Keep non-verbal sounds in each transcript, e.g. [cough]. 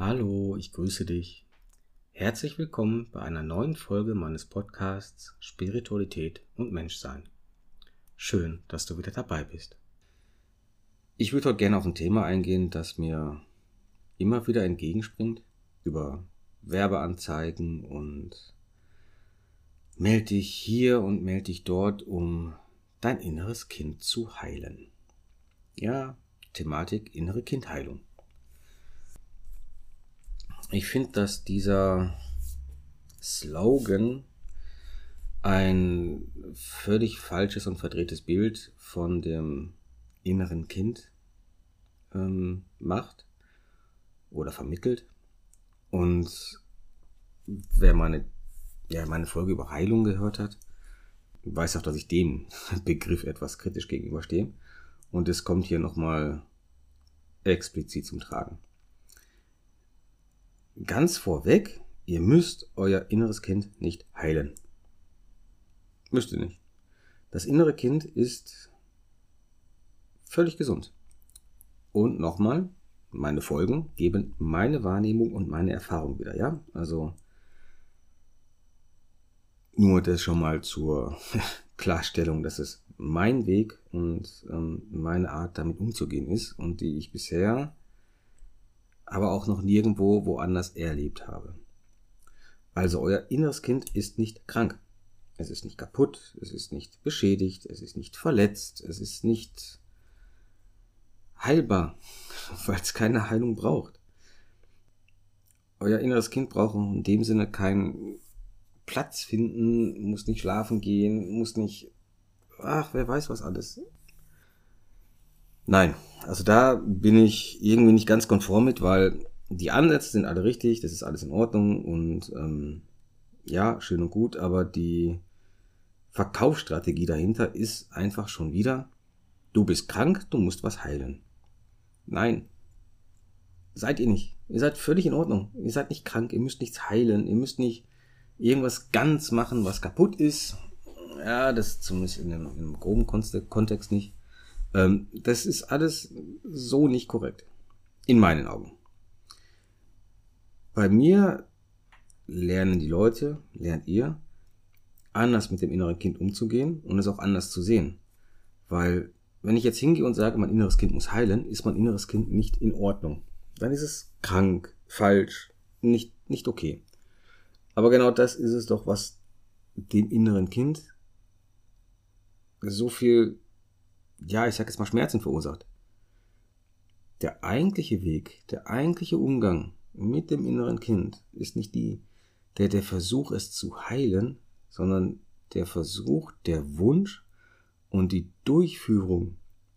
Hallo, ich grüße dich. Herzlich willkommen bei einer neuen Folge meines Podcasts Spiritualität und Menschsein. Schön, dass du wieder dabei bist. Ich würde heute gerne auf ein Thema eingehen, das mir immer wieder entgegenspringt, über Werbeanzeigen und melde dich hier und melde dich dort, um dein inneres Kind zu heilen. Ja, Thematik innere Kindheilung. Ich finde, dass dieser Slogan ein völlig falsches und verdrehtes Bild von dem inneren Kind ähm, macht oder vermittelt. Und wer meine, ja, meine Folge über Heilung gehört hat, weiß auch, dass ich dem [laughs] Begriff etwas kritisch gegenüberstehe. Und es kommt hier nochmal explizit zum Tragen. Ganz vorweg, ihr müsst euer inneres Kind nicht heilen. Müsst ihr nicht. Das innere Kind ist völlig gesund. Und nochmal, meine Folgen geben meine Wahrnehmung und meine Erfahrung wieder, ja? Also nur das schon mal zur [laughs] Klarstellung, dass es mein Weg und ähm, meine Art damit umzugehen ist und die ich bisher aber auch noch nirgendwo woanders erlebt habe. Also euer inneres Kind ist nicht krank. Es ist nicht kaputt, es ist nicht beschädigt, es ist nicht verletzt, es ist nicht heilbar, [laughs] weil es keine Heilung braucht. Euer inneres Kind braucht in dem Sinne keinen Platz finden, muss nicht schlafen gehen, muss nicht, ach, wer weiß was alles. Nein, also da bin ich irgendwie nicht ganz konform mit, weil die Ansätze sind alle richtig, das ist alles in Ordnung und ähm, ja, schön und gut, aber die Verkaufsstrategie dahinter ist einfach schon wieder, du bist krank, du musst was heilen. Nein, seid ihr nicht. Ihr seid völlig in Ordnung. Ihr seid nicht krank, ihr müsst nichts heilen, ihr müsst nicht irgendwas ganz machen, was kaputt ist. Ja, das zumindest in einem groben Kontext nicht. Ähm, das ist alles so nicht korrekt. In meinen Augen. Bei mir lernen die Leute, lernt ihr, anders mit dem inneren Kind umzugehen und es auch anders zu sehen. Weil, wenn ich jetzt hingehe und sage, mein inneres Kind muss heilen, ist mein inneres Kind nicht in Ordnung. Dann ist es krank, falsch, nicht, nicht okay. Aber genau das ist es doch, was dem inneren Kind so viel ja, ich sag jetzt mal Schmerzen verursacht. Der eigentliche Weg, der eigentliche Umgang mit dem inneren Kind ist nicht die, der, der Versuch, es zu heilen, sondern der Versuch, der Wunsch und die Durchführung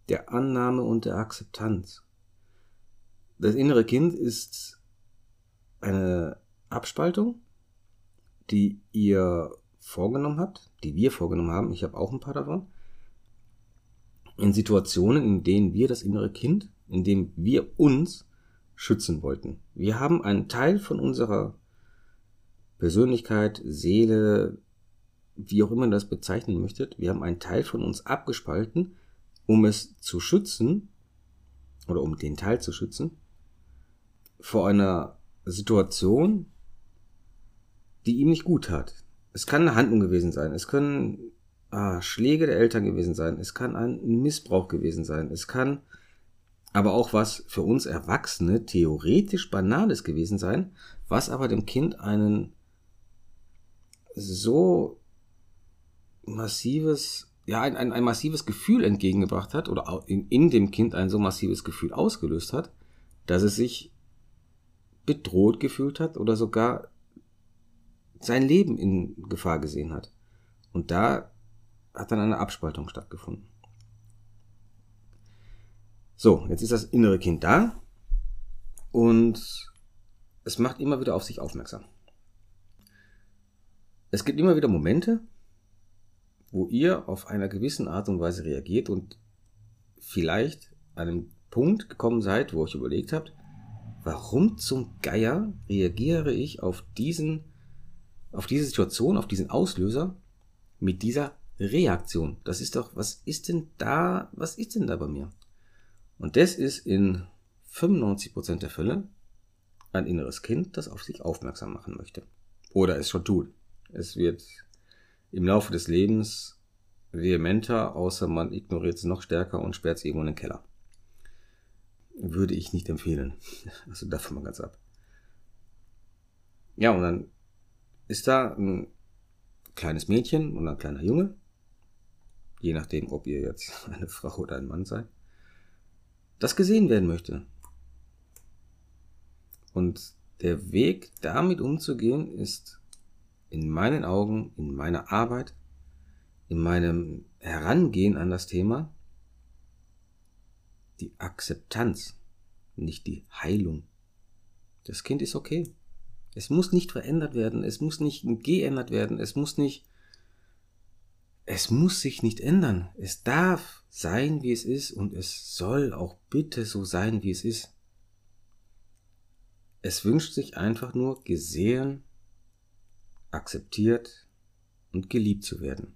der Annahme und der Akzeptanz. Das innere Kind ist eine Abspaltung, die ihr vorgenommen habt, die wir vorgenommen haben. Ich habe auch ein paar davon in Situationen, in denen wir das innere Kind, in dem wir uns schützen wollten. Wir haben einen Teil von unserer Persönlichkeit, Seele, wie auch immer das bezeichnen möchtet, wir haben einen Teil von uns abgespalten, um es zu schützen, oder um den Teil zu schützen, vor einer Situation, die ihm nicht gut tat. Es kann eine Handlung gewesen sein, es können ah, Schläge der Eltern gewesen sein, es kann ein Missbrauch gewesen sein, es kann aber auch was für uns Erwachsene theoretisch Banales gewesen sein, was aber dem Kind einen so massives, ja, ein, ein, ein massives Gefühl entgegengebracht hat oder in, in dem Kind ein so massives Gefühl ausgelöst hat, dass es sich bedroht gefühlt hat oder sogar sein Leben in Gefahr gesehen hat. Und da hat dann eine Abspaltung stattgefunden. So, jetzt ist das innere Kind da und es macht immer wieder auf sich aufmerksam. Es gibt immer wieder Momente, wo ihr auf einer gewissen Art und Weise reagiert und vielleicht an einem Punkt gekommen seid, wo ihr euch überlegt habt, warum zum Geier reagiere ich auf diesen, auf diese Situation, auf diesen Auslöser mit dieser Reaktion. Das ist doch, was ist denn da, was ist denn da bei mir? Und das ist in 95% der Fälle ein inneres Kind, das auf sich aufmerksam machen möchte. Oder es schon tut. Es wird im Laufe des Lebens vehementer, außer man ignoriert es noch stärker und sperrt es irgendwo in den Keller. Würde ich nicht empfehlen. [laughs] Also davon mal ganz ab. Ja, und dann ist da ein kleines Mädchen und ein kleiner Junge, je nachdem, ob ihr jetzt [laughs] eine Frau oder ein Mann seid, das gesehen werden möchte. Und der Weg, damit umzugehen, ist in meinen Augen, in meiner Arbeit, in meinem Herangehen an das Thema, die Akzeptanz, nicht die Heilung. Das Kind ist okay. Es muss nicht verändert werden, es muss nicht geändert werden, es muss nicht, es muss sich nicht ändern. Es darf sein, wie es ist und es soll auch bitte so sein, wie es ist. Es wünscht sich einfach nur gesehen, akzeptiert und geliebt zu werden.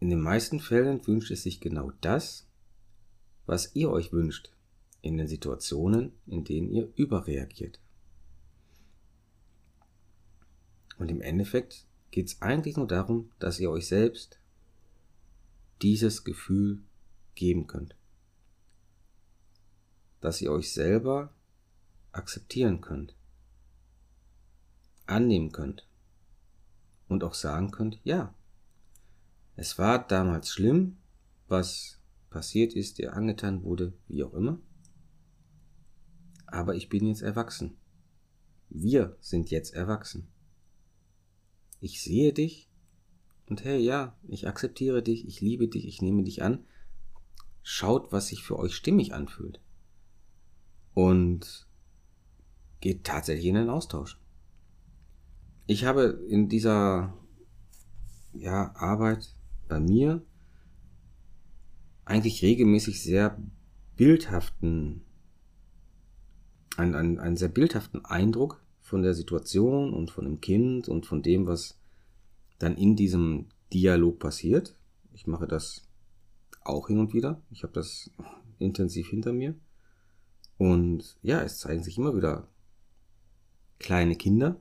In den meisten Fällen wünscht es sich genau das, was ihr euch wünscht, in den Situationen, in denen ihr überreagiert. Und im Endeffekt geht es eigentlich nur darum, dass ihr euch selbst dieses Gefühl geben könnt. Dass ihr euch selber akzeptieren könnt, annehmen könnt und auch sagen könnt, ja, es war damals schlimm, was passiert ist, dir angetan wurde, wie auch immer, aber ich bin jetzt erwachsen. Wir sind jetzt erwachsen ich sehe dich und hey, ja, ich akzeptiere dich, ich liebe dich, ich nehme dich an. Schaut, was sich für euch stimmig anfühlt. Und geht tatsächlich in den Austausch. Ich habe in dieser ja, Arbeit bei mir eigentlich regelmäßig sehr bildhaften, einen, einen, einen sehr bildhaften Eindruck von der Situation und von dem Kind und von dem, was dann in diesem Dialog passiert. Ich mache das auch hin und wieder. Ich habe das [laughs] intensiv hinter mir. Und ja, es zeigen sich immer wieder kleine Kinder,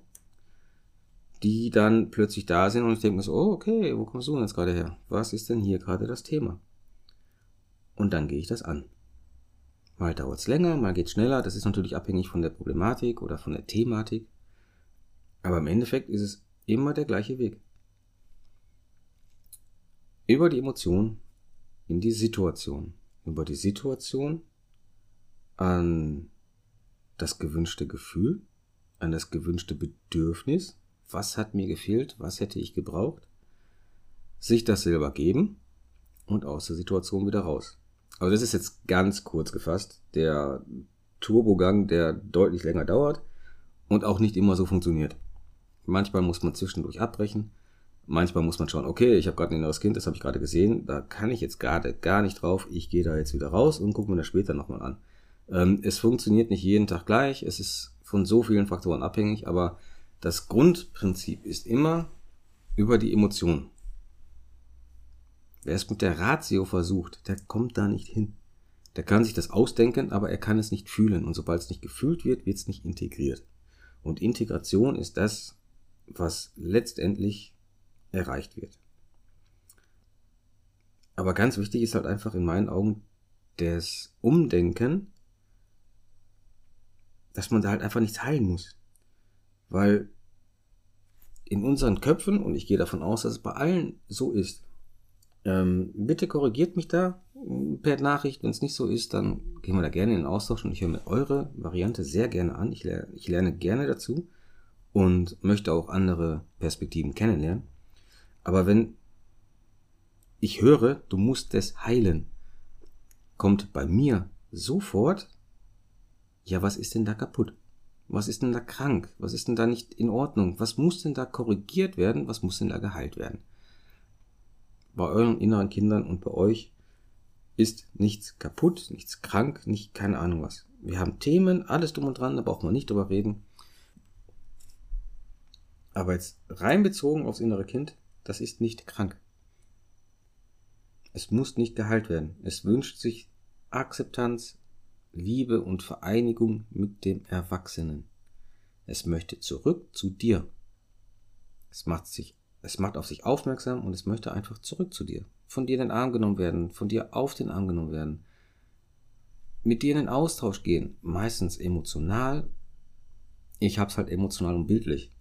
die dann plötzlich da sind und ich denke mir so, oh, okay, wo kommst du denn jetzt gerade her? Was ist denn hier gerade das Thema? Und dann gehe ich das an. Mal dauert es länger, mal geht schneller. Das ist natürlich abhängig von der Problematik oder von der Thematik. Aber im Endeffekt ist es immer der gleiche Weg. Über die Emotion in die Situation. Über die Situation an das gewünschte Gefühl, an das gewünschte Bedürfnis. Was hat mir gefehlt? Was hätte ich gebraucht? Sich das selber geben und aus der Situation wieder raus. Also das ist jetzt ganz kurz gefasst. Der Turbogang, der deutlich länger dauert und auch nicht immer so funktioniert. Manchmal muss man zwischendurch abbrechen. Manchmal muss man schauen, okay, ich habe gerade ein inneres Kind, das habe ich gerade gesehen, da kann ich jetzt gerade gar nicht drauf. Ich gehe da jetzt wieder raus und gucke mir das später nochmal an. Ähm, es funktioniert nicht jeden Tag gleich, es ist von so vielen Faktoren abhängig, aber das Grundprinzip ist immer über die Emotionen. Wer es mit der Ratio versucht, der kommt da nicht hin. Der kann sich das ausdenken, aber er kann es nicht fühlen. Und sobald es nicht gefühlt wird, wird es nicht integriert. Und Integration ist das, was letztendlich erreicht wird. Aber ganz wichtig ist halt einfach in meinen Augen das Umdenken, dass man da halt einfach nichts heilen muss. Weil in unseren Köpfen, und ich gehe davon aus, dass es bei allen so ist, ähm, bitte korrigiert mich da per Nachricht. Wenn es nicht so ist, dann gehen wir da gerne in den Austausch und ich höre mir eure Variante sehr gerne an. Ich, lerne, ich lerne gerne dazu und möchte auch andere Perspektiven kennenlernen. Aber wenn ich höre, du musst es heilen, kommt bei mir sofort, ja, was ist denn da kaputt? Was ist denn da krank? Was ist denn da nicht in Ordnung? Was muss denn da korrigiert werden? Was muss denn da geheilt werden? Bei euren inneren Kindern und bei euch ist nichts kaputt, nichts krank, nicht keine Ahnung was. Wir haben Themen, alles drum und dran, da braucht man nicht drüber reden. Aber jetzt rein bezogen aufs innere Kind, das ist nicht krank. Es muss nicht geheilt werden. Es wünscht sich Akzeptanz, Liebe und Vereinigung mit dem Erwachsenen. Es möchte zurück zu dir. Es macht sich, es macht auf sich aufmerksam und es möchte einfach zurück zu dir. Von dir in den Arm genommen werden, von dir auf den Arm genommen werden. Mit dir in den Austausch gehen, meistens emotional. Ich hab's halt emotional und bildlich.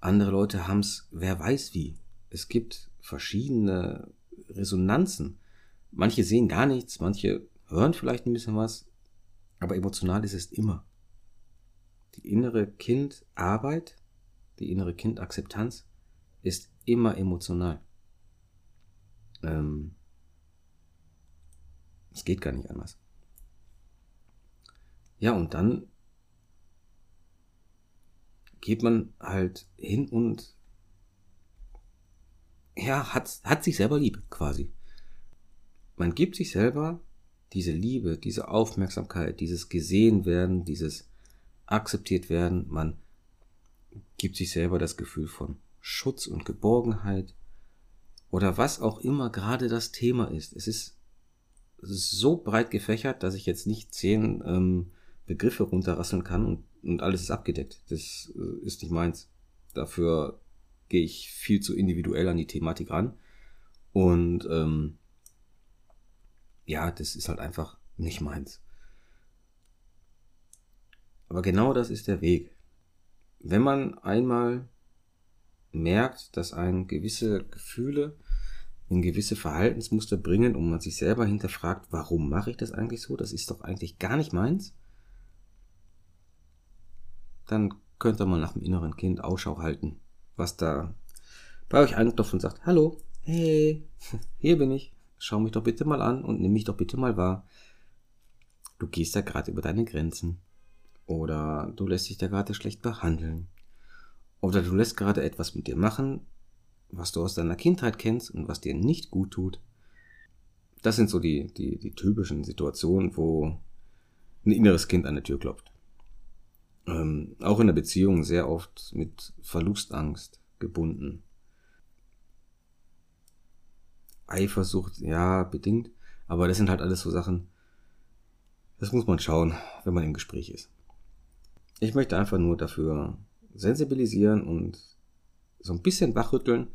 Andere Leute haben's, wer weiß wie. Es gibt verschiedene Resonanzen. Manche sehen gar nichts, manche hören vielleicht ein bisschen was, aber emotional ist es immer. Die innere Kindarbeit, die innere Kindakzeptanz ist immer emotional. Ähm, es geht gar nicht anders. Ja, und dann geht man halt hin und ja, hat, hat sich selber lieb, quasi. Man gibt sich selber diese Liebe, diese Aufmerksamkeit, dieses gesehen werden, dieses akzeptiert werden. Man gibt sich selber das Gefühl von Schutz und Geborgenheit oder was auch immer gerade das Thema ist. Es ist so breit gefächert, dass ich jetzt nicht zehn ähm, Begriffe runterrasseln kann und, und alles ist abgedeckt. Das äh, ist nicht meins. Dafür gehe ich viel zu individuell an die Thematik ran. Und ähm, ja, das ist halt einfach nicht meins. Aber genau das ist der Weg. Wenn man einmal merkt, dass ein gewisse Gefühle in gewisse Verhaltensmuster bringen und man sich selber hinterfragt, warum mache ich das eigentlich so? Das ist doch eigentlich gar nicht meins. Dann könnt ihr mal nach dem inneren Kind Ausschau halten was da bei euch einklopft und sagt, hallo, hey, [laughs] hier bin ich, schau mich doch bitte mal an und nimm mich doch bitte mal wahr. Du gehst da gerade über deine Grenzen. Oder du lässt dich da gerade schlecht behandeln. Oder du lässt gerade etwas mit dir machen, was du aus deiner Kindheit kennst und was dir nicht gut tut. Das sind so die, die, die typischen Situationen, wo ein inneres Kind an der Tür klopft ähm, auch in der Beziehung sehr oft mit Verlustangst gebunden. Eifersucht, ja, bedingt, aber das sind halt alles so Sachen, das muss man schauen, wenn man im Gespräch ist. Ich möchte einfach nur dafür sensibilisieren und so ein bisschen wachrütteln.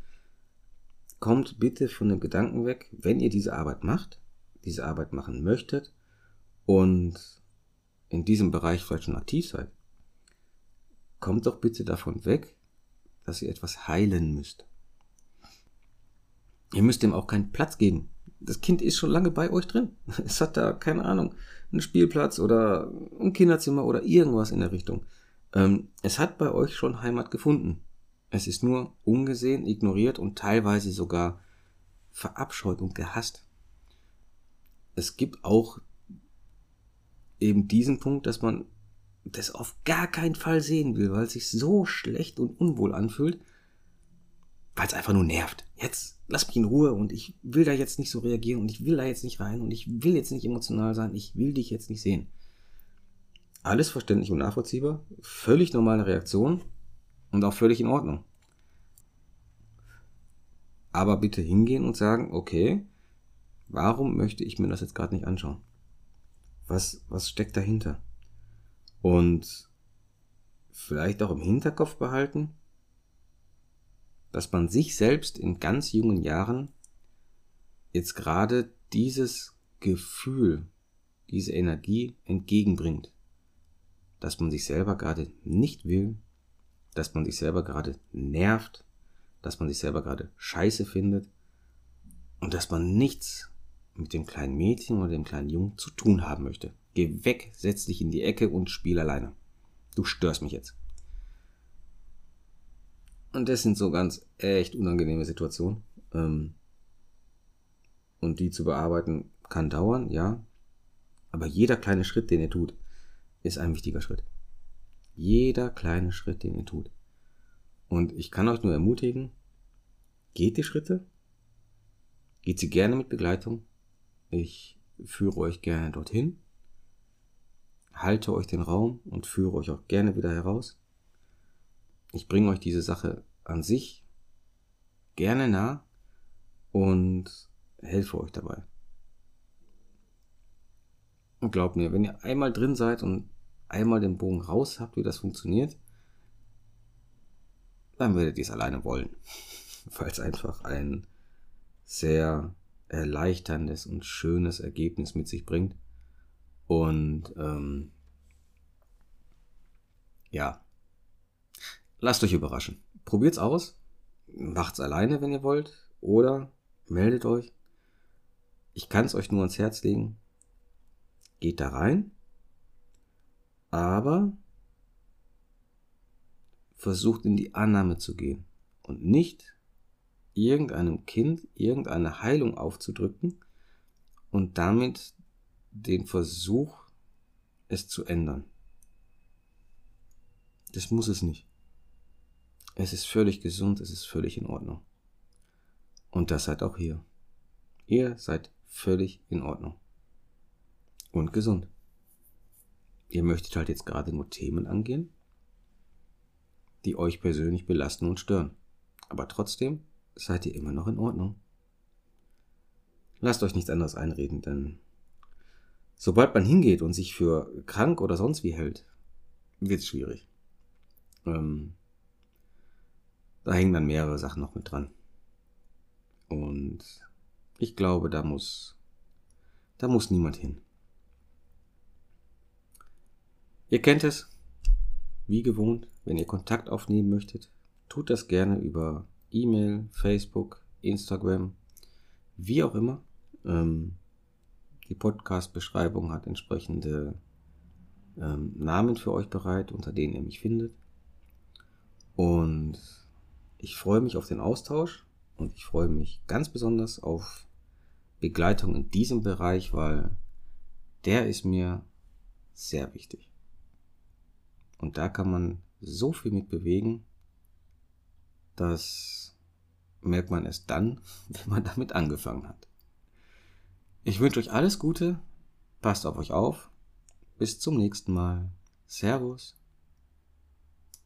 Kommt bitte von dem Gedanken weg, wenn ihr diese Arbeit macht, diese Arbeit machen möchtet und in diesem Bereich vielleicht schon aktiv seid, kommt doch bitte davon weg, dass ihr etwas heilen müsst. Ihr müsst dem auch keinen Platz geben. Das Kind ist schon lange bei euch drin. [laughs] Es hat da, keine Ahnung, einen Spielplatz oder ein Kinderzimmer oder irgendwas in der Richtung. Ähm, es hat bei euch schon Heimat gefunden. Es ist nur ungesehen, ignoriert und teilweise sogar verabscheut und gehasst. Es gibt auch eben diesen Punkt, dass man das auf gar keinen Fall sehen will, weil es sich so schlecht und unwohl anfühlt, weil es einfach nur nervt. Jetzt lass mich in Ruhe und ich will da jetzt nicht so reagieren und ich will da jetzt nicht rein und ich will jetzt nicht emotional sein, ich will dich jetzt nicht sehen. Alles verständlich und nachvollziehbar, völlig normale Reaktion und auch völlig in Ordnung. Aber bitte hingehen und sagen, okay, warum möchte ich mir das jetzt gerade nicht anschauen? Was, was steckt dahinter? Und vielleicht auch im Hinterkopf behalten, dass man sich selbst in ganz jungen Jahren jetzt gerade dieses Gefühl, diese Energie entgegenbringt. Dass man sich selber gerade nicht will, dass man sich selber gerade nervt, dass man sich selber gerade scheiße findet und dass man nichts mit dem kleinen Mädchen oder dem kleinen Jungen zu tun haben möchte. Geh weg, setz dich in die Ecke und spiel alleine. Du störst mich jetzt. Und das sind so ganz echt unangenehme Situationen. Ähm, und die zu bearbeiten kann dauern, ja. Aber jeder kleine Schritt, den ihr tut, ist ein wichtiger Schritt. Jeder kleine Schritt, den ihr tut. Und ich kann euch nur ermutigen, geht die Schritte, geht sie gerne mit Begleitung. Ich führe euch gerne dorthin halte euch den Raum und führe euch auch gerne wieder heraus. Ich bringe euch diese Sache an sich gerne nah und helfe euch dabei. Und glaubt mir, wenn ihr einmal drin seid und einmal den Bogen raus habt, wie das funktioniert, dann werdet ihr es alleine wollen. [laughs] Weil es einfach ein sehr erleichterndes und schönes Ergebnis mit sich bringt. Und ähm, ja, lasst euch überraschen. Probiert's aus. Macht's alleine, wenn ihr wollt. Oder meldet euch. Ich kann es euch nur ans Herz legen. Geht da rein. Aber versucht in die Annahme zu gehen und nicht irgendeinem Kind irgendeine Heilung aufzudrücken und damit den Versuch, es zu ändern. Das muss es nicht. Es ist völlig gesund, es ist völlig in Ordnung. Und das seid auch hier. Ihr seid völlig in Ordnung. Und gesund. Ihr möchtet halt jetzt gerade nur Themen angehen, die euch persönlich belasten und stören. Aber trotzdem seid ihr immer noch in Ordnung. Lasst euch nichts anderes einreden, denn sobald man hingeht und sich für krank oder sonst wie hält, wird es schwierig. Ähm, da hängen dann mehrere Sachen noch mit dran. Und ich glaube, da muss, da muss niemand hin. Ihr kennt es, wie gewohnt, wenn ihr Kontakt aufnehmen möchtet, tut das gerne über E-Mail, Facebook, Instagram, wie auch immer. Ähm, die Podcast-Beschreibung hat entsprechende ähm, Namen für euch bereit, unter denen ihr mich findet. Und ich freue mich auf den Austausch und ich freue mich ganz besonders auf Begleitung in diesem Bereich, weil der ist mir sehr wichtig. Und da kann man so viel mit bewegen, das merkt man erst dann, [laughs] wenn man damit angefangen hat. Ich wünsche euch alles Gute, passt auf euch auf, bis zum nächsten Mal. Servus.